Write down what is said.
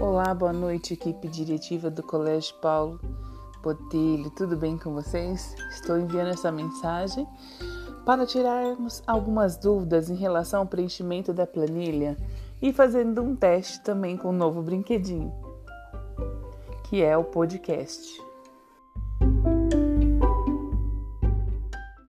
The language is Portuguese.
Olá, boa noite, equipe diretiva do Colégio Paulo Botelho. Tudo bem com vocês? Estou enviando essa mensagem para tirarmos algumas dúvidas em relação ao preenchimento da planilha e fazendo um teste também com um novo brinquedinho, que é o podcast.